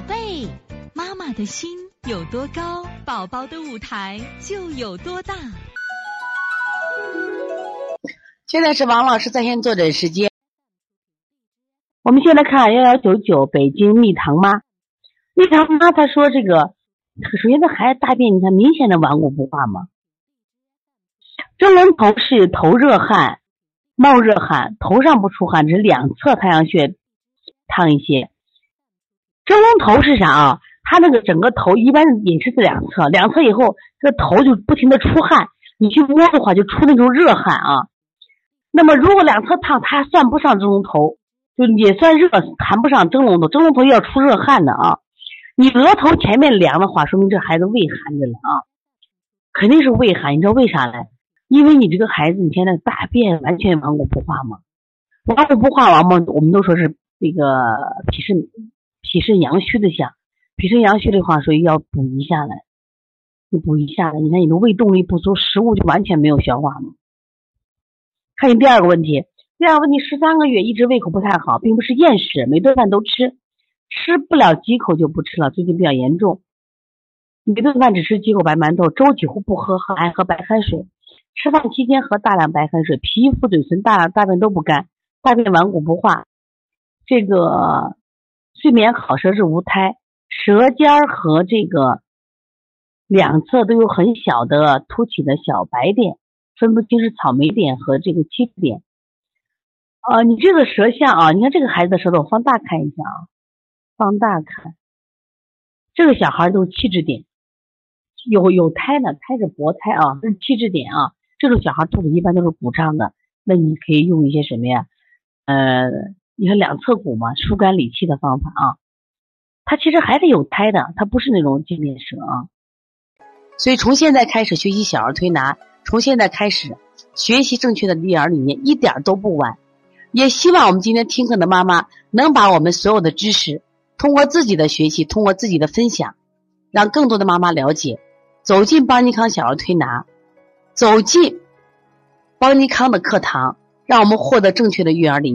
宝贝，妈妈的心有多高，宝宝的舞台就有多大。现在是王老师在线坐诊时间。我们先来看幺幺九九北京蜜糖妈，蜜糖妈她说这个，首先这孩子大便你看明显的顽固不化吗？蒸笼头是头热汗，冒热汗，头上不出汗，只是两侧太阳穴烫一些。蒸笼头是啥啊？他那个整个头一般也是这两侧，两侧以后这个头就不停的出汗，你去摸的话就出那种热汗啊。那么如果两侧烫，它算不上蒸笼头，就也算热，谈不上蒸笼头。蒸笼头要出热汗的啊。你额头前面凉的话，说明这孩子胃寒着了啊，肯定是胃寒。你知道为啥嘞？因为你这个孩子你现在大便完全顽固不化嘛，顽固不化往往我们都说是那个脾肾脾肾阳虚的象，脾肾阳虚的话，所以要补一下来，你补一下来，你看你的胃动力不足，食物就完全没有消化嘛。看你第二个问题，第二个问题十三个月一直胃口不太好，并不是厌食，每顿饭都吃，吃不了几口就不吃了，最近比较严重。每顿饭只吃几口白馒头，粥几乎不喝，喝爱喝白开水。吃饭期间喝大量白开水，皮肤、嘴唇、大大便都不干，大便顽固不化。这个睡眠好，舌质无苔，舌尖儿和这个两侧都有很小的凸起的小白点。分不清是草莓点和这个气质点，啊，你这个舌象啊，你看这个孩子的舌头放大看一下啊，放大看，这个小孩都是气质点，有有胎的，胎是薄胎啊，这是气质点啊，这种小孩肚子一般都是鼓胀的，那你可以用一些什么呀？呃，你看两侧骨嘛，疏肝理气的方法啊，它其实还是有胎的，它不是那种痉裂舌啊，所以从现在开始学习小儿推拿。从现在开始学习正确的育儿理念一点都不晚，也希望我们今天听课的妈妈能把我们所有的知识通过自己的学习，通过自己的分享，让更多的妈妈了解，走进邦尼康小儿推拿，走进邦尼康的课堂，让我们获得正确的育儿理。